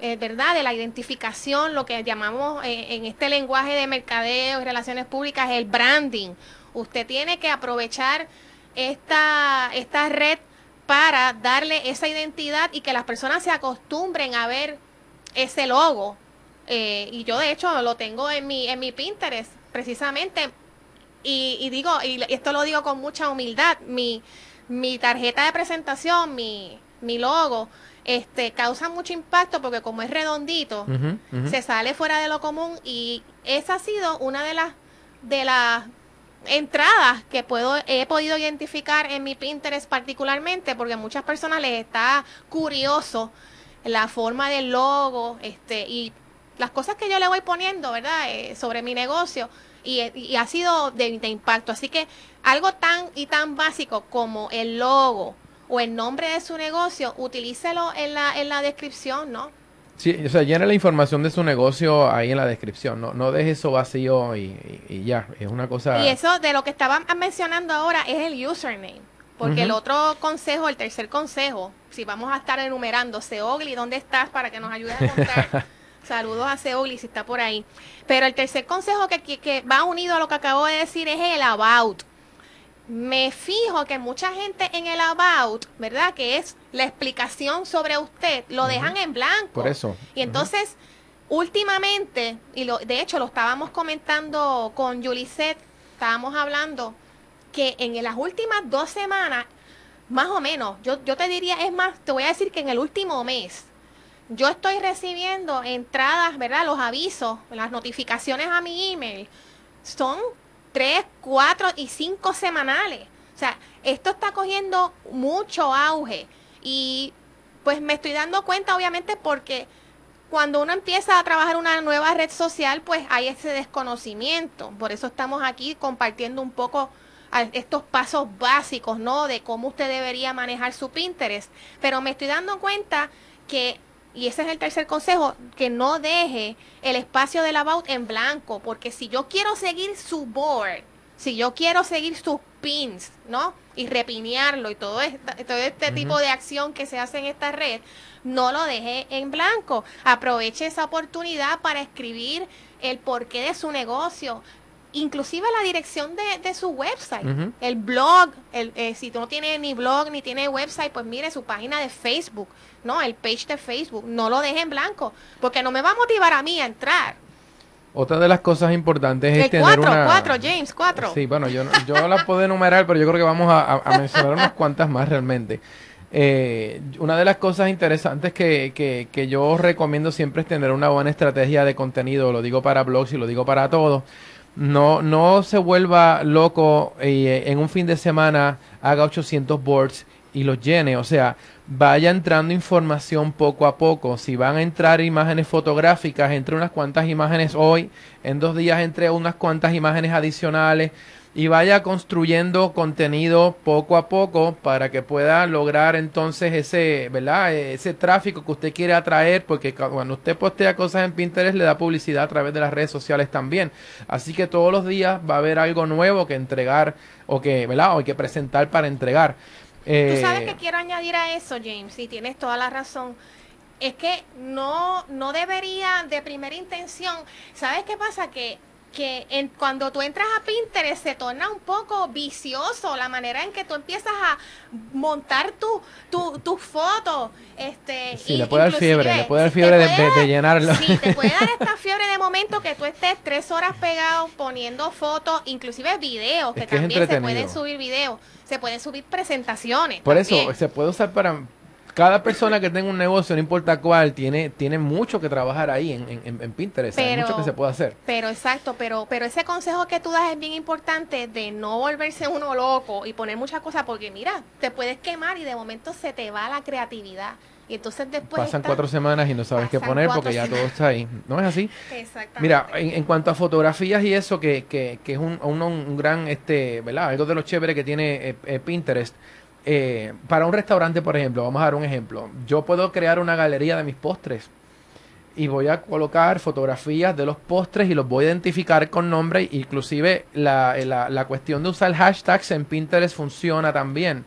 eh, ¿verdad? De la identificación, lo que llamamos eh, en este lenguaje de mercadeo y relaciones públicas, el branding. Usted tiene que aprovechar esta, esta red para darle esa identidad y que las personas se acostumbren a ver ese logo. Eh, y yo de hecho lo tengo en mi, en mi Pinterest, precisamente y, digo, y esto lo digo con mucha humildad, mi, mi tarjeta de presentación, mi, mi logo, este, causa mucho impacto porque como es redondito, se sale fuera de lo común y esa ha sido una de las, de las entradas que puedo, he podido identificar en mi Pinterest particularmente porque a muchas personas les está curioso la forma del logo, este, y las cosas que yo le voy poniendo, ¿verdad? Eh, sobre mi negocio y, ha sido de, impacto. Así que algo tan y tan básico como el logo o el nombre de su negocio, utilícelo en la, en la descripción, ¿no? Sí, o sea, llena la información de su negocio ahí en la descripción. No, no deje eso vacío y, y, ya. Es una cosa. Y eso de lo que estaban mencionando ahora es el username. Porque el otro consejo, el tercer consejo, si vamos a estar enumerando, Seogli, ¿dónde estás para que nos ayude a encontrar? Saludos a Seogli si está por ahí. Pero el tercer consejo que, que, va unido a lo que acabo de decir es el about me fijo que mucha gente en el about, ¿verdad? Que es la explicación sobre usted, lo dejan en blanco. Por eso. Y entonces, últimamente, y lo, de hecho lo estábamos comentando con Yuliset, estábamos hablando que en las últimas dos semanas, más o menos, yo, yo te diría, es más, te voy a decir que en el último mes, yo estoy recibiendo entradas, ¿verdad? Los avisos, las notificaciones a mi email, son tres, cuatro y cinco semanales. O sea, esto está cogiendo mucho auge y pues me estoy dando cuenta obviamente porque cuando uno empieza a trabajar una nueva red social, pues hay ese desconocimiento. Por eso estamos aquí compartiendo un poco estos pasos básicos, ¿no? De cómo usted debería manejar su Pinterest. Pero me estoy dando cuenta que y ese es el tercer consejo, que no deje el espacio del about en blanco, porque si yo quiero seguir su board, si yo quiero seguir sus pins, ¿no? Y repinearlo y todo, este, todo este tipo de acción que se hace en esta red, no lo deje en blanco. Aproveche esa oportunidad para escribir el porqué de su negocio, inclusive la dirección de, su website, el blog, el, eh, si tú no tienes ni blog ni tiene website, pues mire su página de Facebook, ¿no? El page de Facebook, no lo deje en blanco, porque no me va a motivar a mí a entrar. Otra de las cosas importantes es tener cuatro, una... cuatro, James, cuatro. Sí, bueno, yo, yo las puedo enumerar, pero yo creo que vamos a, mencionar unas cuantas más realmente. Eh, una de las cosas interesantes que, que, que yo recomiendo siempre es tener una buena estrategia de contenido, lo digo para blogs y lo digo para todos no, no se vuelva loco y eh, en un fin de semana haga 800 boards y los llene. O sea, vaya entrando información poco a poco. Si van a entrar imágenes fotográficas, entre unas cuantas imágenes hoy. En dos días entre unas cuantas imágenes adicionales y vaya construyendo contenido poco a poco para que pueda lograr entonces ese, ¿verdad? Ese tráfico que usted quiere atraer, porque cuando usted postea cosas en Pinterest le da publicidad a través de las redes sociales también. Así que todos los días va a haber algo nuevo que entregar o que, ¿verdad? O que presentar para entregar. Tú sabes que quiero añadir a eso, James, y tienes toda la razón es que no, no debería de primera intención. ¿Sabes qué pasa? Que que en, cuando tú entras a Pinterest se torna un poco vicioso la manera en que tú empiezas a montar tu, tu, tus fotos. Este, sí, le puede dar fiebre, le puede dar fiebre de, llenarlo. Sí, te puede dar esta fiebre de momento que tú estés tres horas pegado poniendo fotos, inclusive videos, que, también se pueden subir videos, se pueden subir presentaciones. Por eso, se puede usar para, cada persona que tenga un negocio, no importa cuál, tiene, tiene mucho que trabajar ahí en, en, Pinterest. Hay mucho que se puede hacer. Pero exacto, pero, pero ese consejo que tú das es bien importante de no volverse uno loco y poner muchas cosas, porque mira, te puedes quemar y de momento se te va la creatividad. Y entonces después. Pasan cuatro semanas y no sabes qué poner porque ya todo está ahí. ¿No es así? Exactamente. Mira, en, cuanto a fotografías y eso, que, que, que es un, un, gran, este, ¿verdad? Algo de lo chévere que tiene eh, eh, Pinterest eh, para un restaurante, por ejemplo, vamos a dar un ejemplo. Yo puedo crear una galería de mis postres y voy a colocar fotografías de los postres y los voy a identificar con nombre. Inclusive la, la, la cuestión de usar hashtags en Pinterest funciona también.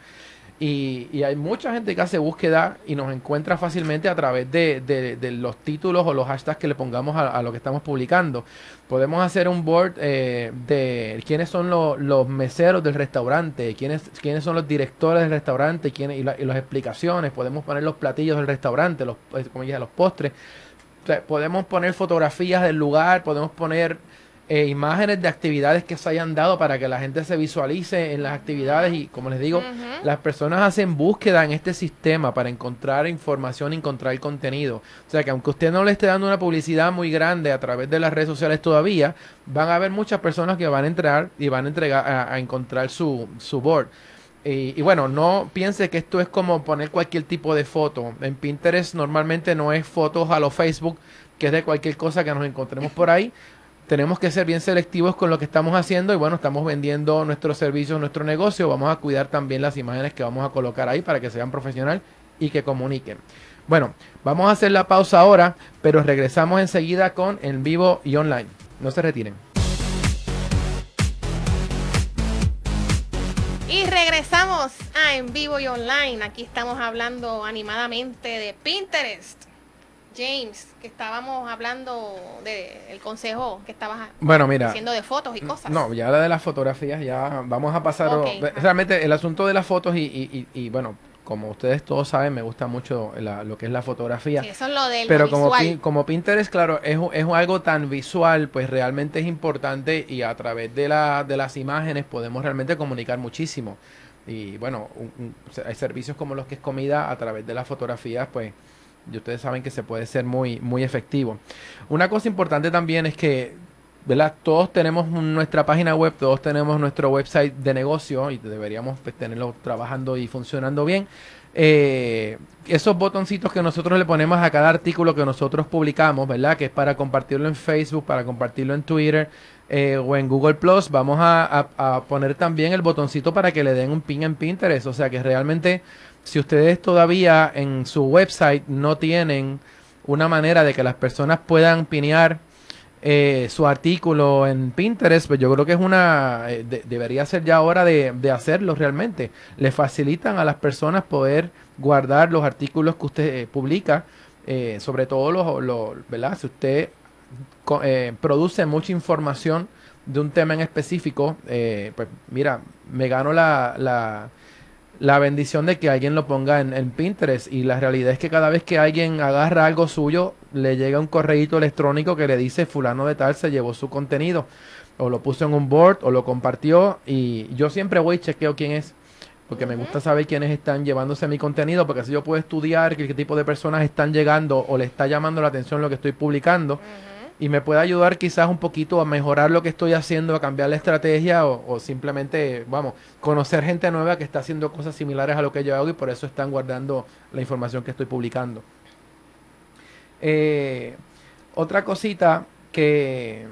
Y, hay mucha gente que hace búsqueda y nos encuentra fácilmente a través de, los títulos o los hashtags que le pongamos a, lo que estamos publicando. Podemos hacer un board eh, de quiénes son los meseros del restaurante, quiénes, quiénes son los directores del restaurante quiénes, y, las explicaciones. Podemos poner los platillos del restaurante, los, pues, como dije, los postres. podemos poner fotografías del lugar, podemos poner eh, imágenes de actividades que se hayan dado para que la gente se visualice en las actividades y como les digo, las personas hacen búsqueda en este sistema para encontrar información, encontrar contenido. O sea que aunque usted no le esté dando una publicidad muy grande a través de las redes sociales todavía, van a haber muchas personas que van a entrar y van a entregar a, encontrar su, su board. Y, y, bueno, no piense que esto es como poner cualquier tipo de foto. En Pinterest normalmente no es fotos a lo Facebook, que es de cualquier cosa que nos encontremos por ahí tenemos que ser bien selectivos con lo que estamos haciendo y bueno, estamos vendiendo nuestros servicios, nuestro negocio, vamos a cuidar también las imágenes que vamos a colocar ahí para que sean profesional y que comuniquen. Bueno, vamos a hacer la pausa ahora, pero regresamos enseguida con en vivo y online. No se retiren. Y regresamos a en vivo y online. Aquí estamos hablando animadamente de Pinterest. James, que estábamos hablando del consejo que estabas bueno, mira, haciendo de fotos y cosas. No, ya la de las fotografías, ya vamos a pasar. realmente el asunto de las fotos y, y, bueno, como ustedes todos saben, me gusta mucho lo que es la fotografía. Sí, eso es lo del Pero como, como Pinterest, claro, es, es algo tan visual, pues realmente es importante y a través de, la, de las imágenes podemos realmente comunicar muchísimo. Y bueno, hay servicios como los que es comida a través de las fotografías, pues y ustedes saben que se puede ser muy, muy efectivo. Una cosa importante también es que, ¿verdad? Todos tenemos nuestra página web, todos tenemos nuestro website de negocio y deberíamos pues, tenerlo trabajando y funcionando bien. Eh, esos botoncitos que nosotros le ponemos a cada artículo que nosotros publicamos, ¿verdad? Que es para compartirlo en Facebook, para compartirlo en Twitter eh, o en Google Plus, vamos a, a, poner también el botoncito para que le den un pin en Pinterest. O sea que realmente si ustedes todavía en su website no tienen una manera de que las personas puedan pinear eh, su artículo en Pinterest, pues yo creo que es una, eh, debería ser ya hora de, hacerlo realmente. Le facilitan a las personas poder guardar los artículos que usted eh, publica, sobre todo los, los, ¿verdad? Si usted produce mucha información de un tema en específico, pues mira, me gano la bendición de que alguien lo ponga en, Pinterest. Y la realidad es que cada vez que alguien agarra algo suyo, le llega un correo electrónico que le dice fulano de tal se llevó su contenido. O lo puso en un board o lo compartió. Y yo siempre voy y chequeo quién es. Porque me gusta saber quiénes están llevándose mi contenido. Porque así yo puedo estudiar qué, tipo de personas están llegando o le está llamando la atención lo que estoy publicando y me puede ayudar quizás un poquito a mejorar lo que estoy haciendo, a cambiar la estrategia o, simplemente, vamos, conocer gente nueva que está haciendo cosas similares a lo que yo hago y por eso están guardando la información que estoy publicando. Eh, otra cosita que,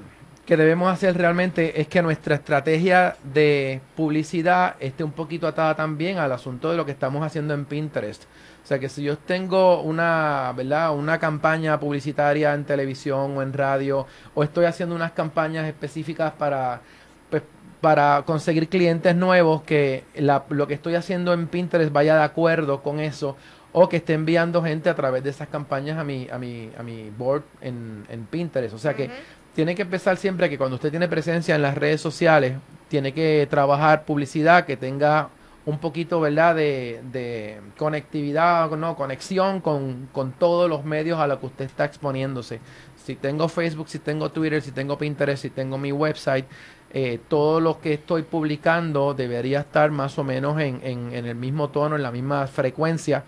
que debemos hacer realmente es que nuestra estrategia de publicidad esté un poquito atada también al asunto de lo que estamos haciendo en Pinterest. O sea que si yo tengo una, ¿verdad? Una campaña publicitaria en televisión o en radio, o estoy haciendo unas campañas específicas para, pues, para conseguir clientes nuevos, que lo que estoy haciendo en Pinterest vaya de acuerdo con eso, o que esté enviando gente a través de esas campañas a mi, a mi, a mi board en, en Pinterest. O sea que tiene que empezar siempre que cuando usted tiene presencia en las redes sociales, tiene que trabajar publicidad que tenga un poquito, ¿verdad?, de, conectividad, no, conexión con, con, todos los medios a los que usted está exponiéndose. Si tengo Facebook, si tengo Twitter, si tengo Pinterest, si tengo mi website, eh, todo lo que estoy publicando debería estar más o menos en, en, en el mismo tono, en la misma frecuencia,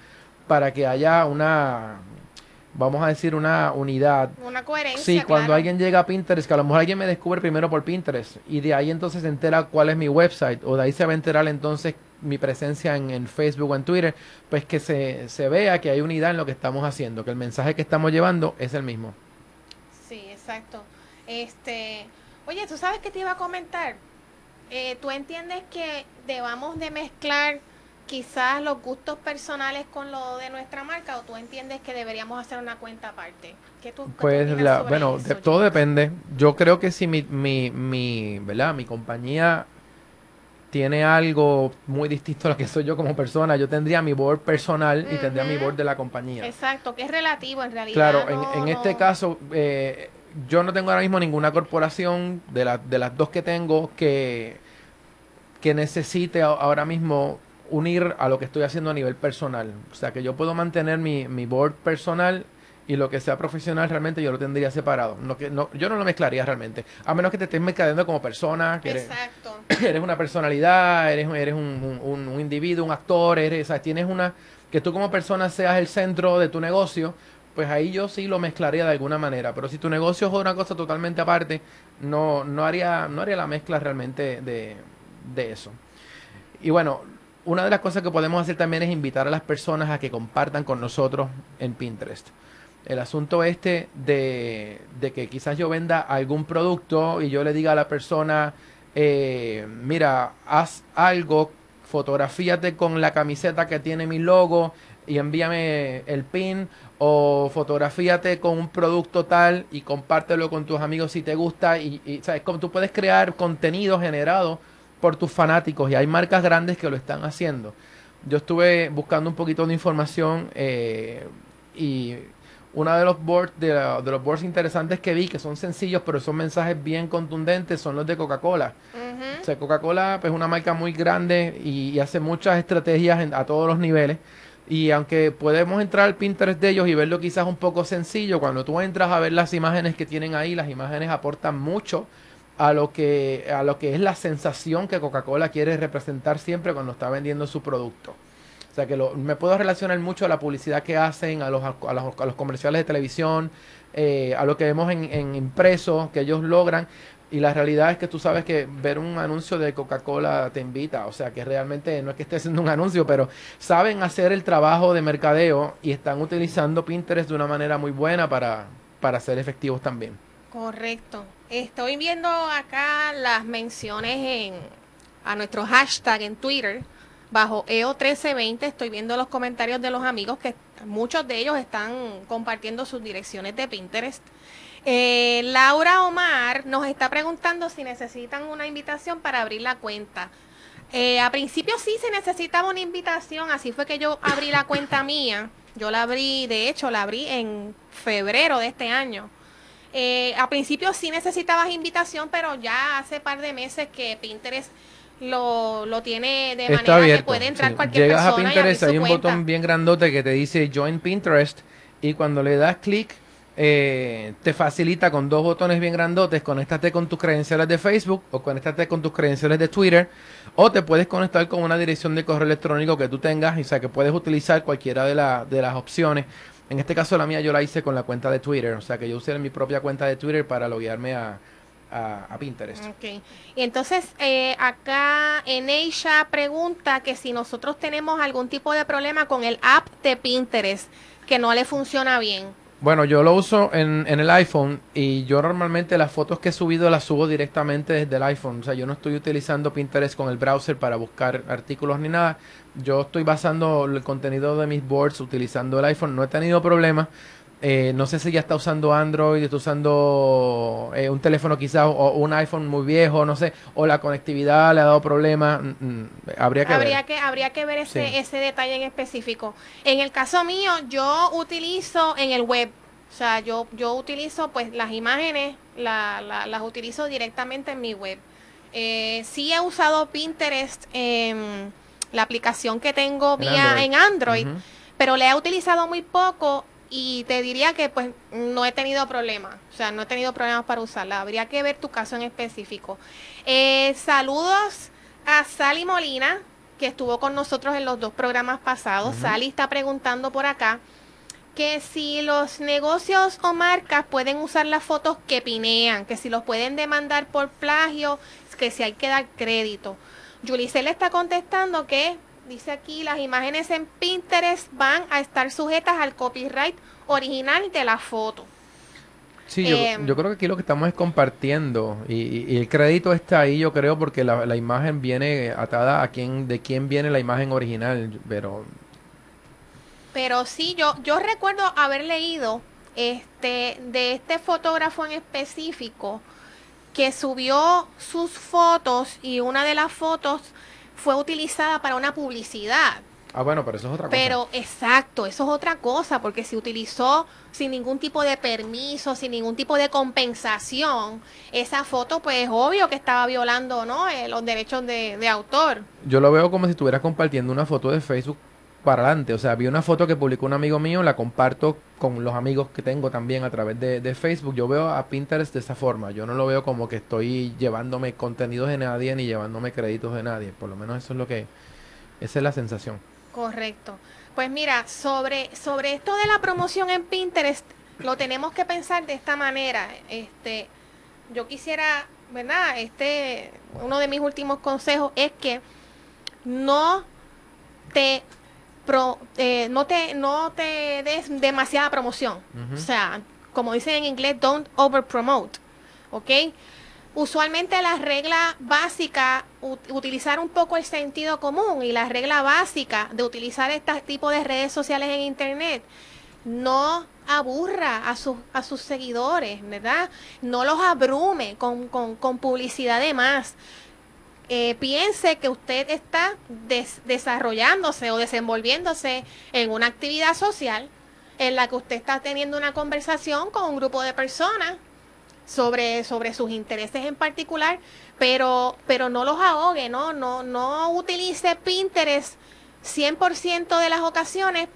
para que haya una, vamos a decir, una unidad. Una coherencia. Sí, cuando alguien llega a Pinterest, que a lo mejor alguien me descubre primero por Pinterest y de ahí entonces se entera cuál es mi website o de ahí se va a enterar entonces mi presencia en, Facebook o en Twitter, pues que se, se vea que hay unidad en lo que estamos haciendo, que el mensaje que estamos llevando es el mismo. Sí, exacto. Este, oye, ¿tú sabes qué te iba a comentar? Eh, ¿Tú entiendes que debamos de mezclar quizás los gustos personales con lo de nuestra marca o tú entiendes que deberíamos hacer una cuenta aparte? ¿Qué tú, pues la, bueno, todo depende. Yo creo que si mi, mi, mi, ¿verdad? mi compañía tiene algo muy distinto a lo que soy yo como persona. Yo tendría mi board personal y tendría mi board de la compañía. Exacto, que es relativo en realidad. Claro, en, este caso, eh, yo no tengo ahora mismo ninguna corporación de, la, de las dos que tengo que, que necesite ahora mismo unir a lo que estoy haciendo a nivel personal. O sea, que yo puedo mantener mi, mi board personal y lo que sea profesional realmente yo lo tendría separado. No, que, no, yo no lo mezclaría realmente. A menos que te estés mezclando como persona. Que Exacto. Eres, una personalidad, eres, eres un, un, individuo, un actor, eres, o tienes una... Que tú como persona seas el centro de tu negocio, pues ahí yo sí lo mezclaría de alguna manera. Pero si tu negocio es una cosa totalmente aparte, no, no, haría, no haría la mezcla realmente de, de eso. Y bueno, una de las cosas que podemos hacer también es invitar a las personas a que compartan con nosotros en Pinterest. El asunto este de, de, que quizás yo venda algún producto y yo le diga a la persona, eh, mira, haz algo, fotografíate con la camiseta que tiene mi logo, y envíame el pin o fotografíate con un producto tal y compártelo con tus amigos si te gusta y, sabes como tú puedes crear contenido generado por tus fanáticos y hay marcas grandes que lo están haciendo. Yo estuve buscando un poquito de información eh, y uno de los boards de, de, los boards interesantes que vi que son sencillos pero son mensajes bien contundentes son los de Coca-Cola. O sea Coca-Cola pues, es una marca muy grande y, y hace muchas estrategias en, a todos los niveles. Y aunque podemos entrar al Pinterest de ellos y verlo quizás un poco sencillo, cuando tú entras a ver las imágenes que tienen ahí, las imágenes aportan mucho a lo que, a lo que es la sensación que Coca-Cola quiere representar siempre cuando está vendiendo su producto. O sea que lo, me puedo relacionar mucho a la publicidad que hacen, a los, a los, a los comerciales de televisión, eh, a lo que vemos en, en impreso, que ellos logran. Y la realidad es que tú sabes que ver un anuncio de Coca-Cola te invita, o sea que realmente no es que esté haciendo un anuncio, pero saben hacer el trabajo de mercadeo y están utilizando Pinterest de una manera muy buena para, para ser efectivos también. Correcto. Estoy viendo acá las menciones en, a nuestro hashtag en Twitter, bajo EO1320. Estoy viendo los comentarios de los amigos que muchos de ellos están compartiendo sus direcciones de Pinterest. Eh, Laura Omar nos está preguntando si necesitan una invitación para abrir la cuenta. Eh, a principio sí se necesitaba una invitación, así fue que yo abrí la cuenta mía. Yo la abrí, de hecho, la abrí en febrero de este año. Eh, a principio sí necesitabas invitación, pero ya hace par de meses que Pinterest lo, lo tiene de Está manera abierto, que puede entrar sí. cualquier Llegas persona. a Pinterest, y hay un cuenta. botón bien grandote que te dice Join Pinterest y cuando le das clic eh, te facilita con dos botones bien grandotes, conéctate con tus credenciales de Facebook o conéctate con tus credenciales de Twitter o te puedes conectar con una dirección de correo electrónico que tú tengas, o sea que puedes utilizar cualquiera de, la, de las opciones. En este caso la mía yo la hice con la cuenta de Twitter, o sea que yo usé mi propia cuenta de Twitter para loguearme a, a, Pinterest. Ok. Y entonces eh, acá Eneisha pregunta que si nosotros tenemos algún tipo de problema con el app de Pinterest que no le funciona bien. Bueno, yo lo uso en, en el iPhone y yo normalmente las fotos que he subido las subo directamente desde el iPhone. O sea, yo no estoy utilizando Pinterest con el browser para buscar artículos ni nada. Yo estoy basando el contenido de mis boards utilizando el iPhone. No he tenido problemas. Eh, no sé si ya está usando Android, está usando eh, un teléfono quizás o, o un iPhone muy viejo, no sé, o la conectividad le ha dado problemas. Mm, mm, habría que habría ver. que habría que ver ese Sí. ese detalle en específico. En el caso mío, yo utilizo en el web, o sea, yo yo utilizo pues las imágenes, la, la- las utilizo directamente en mi web. Eh, sí he usado Pinterest, en la aplicación que tengo En vía Android. en Android, pero le he utilizado muy poco y te diría que pues no he tenido problemas, o sea, no he tenido problemas para usarla. Habría que ver tu caso en específico. Eh, saludos a Sally Molina, que estuvo con nosotros en los dos programas pasados. Sally está preguntando por acá que si los negocios o marcas pueden usar las fotos que pinean, que si los pueden demandar por plagio, que si hay que dar crédito. Yulicel está contestando que dice aquí las imágenes en Pinterest van a estar sujetas al copyright original de la foto. Sí, yo, Em, yo creo que aquí lo que estamos es compartiendo y el crédito está ahí, yo creo, porque la, la imagen viene atada a quién, de quién viene la imagen original, pero Pero sí, yo, yo recuerdo haber leído este de este fotógrafo en específico que subió sus fotos y una de las fotos fue utilizada para una publicidad. ah bueno, pero eso es otra cosa. Pero exacto, eso es otra cosa, porque se utilizó sin ningún tipo de permiso, sin ningún tipo de compensación, esa foto pues es obvio que estaba violando ¿no? Eh, los derechos de, de autor. Yo lo veo como si estuvieras compartiendo una foto de Facebook para adelante, o sea, vi una foto que publicó un amigo mío, la comparto con los amigos que tengo también a través de, de Facebook. Yo veo a Pinterest de esa forma, yo no lo veo como que estoy llevándome contenidos de nadie ni llevándome créditos de nadie, por lo menos eso es lo que, esa es la sensación. Correcto. Pues mira, sobre, sobre esto de la promoción en Pinterest, lo tenemos que pensar de esta manera. Este, yo quisiera, ¿verdad? Este, uno de mis últimos consejos es que no te pro- eh, no te no te des demasiada promoción. O sea, como dicen en inglés, don't over promote. ¿Ok? usualmente la regla básica, utilizar un poco el sentido común y la regla básica de utilizar este tipo de redes sociales en Internet, no aburra a, sus a sus seguidores, ¿verdad? No los abrume con, con, publicidad de más. Eh, piense que usted está desarrollándose o desenvolviéndose en una actividad social en la que usted está teniendo una conversación con un grupo de personas sobre, sobre sus intereses en particular, pero, pero no los ahogue, ¿no? No, no utilice Pinterest 100% de las ocasiones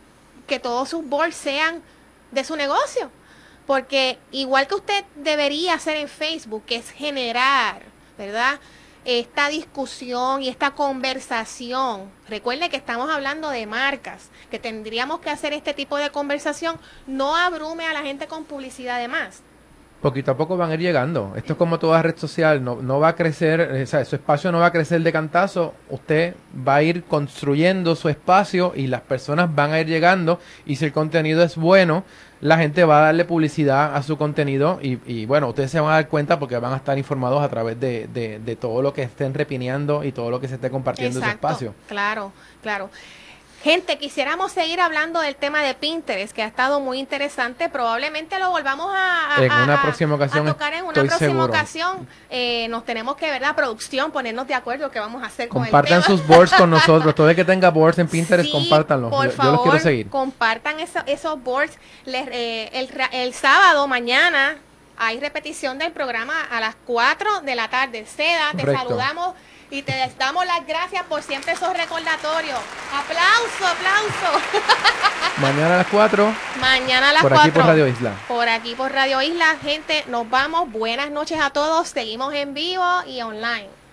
que todos sus boards sean de su negocio. Porque igual que usted debería hacer en Facebook, que es generar, ¿verdad? Esta discusión y esta conversación. Recuerde que estamos hablando de marcas, que tendríamos que hacer este tipo de conversación. No abrume a la gente con publicidad de más poquito a poco van a ir llegando. Esto es como toda red social, no, no va a crecer, o sea, su espacio no va a crecer de cantazo, usted va a ir construyendo su espacio y las personas van a ir llegando y si el contenido es bueno, la gente va a darle publicidad a su contenido y, bueno, ustedes se van a dar cuenta porque van a estar informados a través de, de, todo lo que estén repineando y todo lo que se esté compartiendo en su espacio. Claro, claro. Gente, quisiéramos seguir hablando del tema de Pinterest, que ha estado muy interesante. Probablemente lo volvamos a, en una próxima ocasión, tocar en una próxima ocasión. Eh, nos tenemos que, ¿verdad? Producción, ponernos de acuerdo qué vamos a hacer Compartan con el sus boards con nosotros. Todo el que tenga boards en Pinterest, compártanlo. Por favor, los quiero seguir. compartan esos boards. Eh, el, el sábado, mañana, hay repetición del programa a las 4 de la tarde. Seda, te saludamos y te damos las gracias por siempre esos recordatorios. Aplauso, aplauso. Mañana a las 4. Mañana a las 4. Por aquí por Radio Isla. Por aquí por Radio Isla, gente, nos vamos. Buenas noches a todos. Seguimos en vivo y online.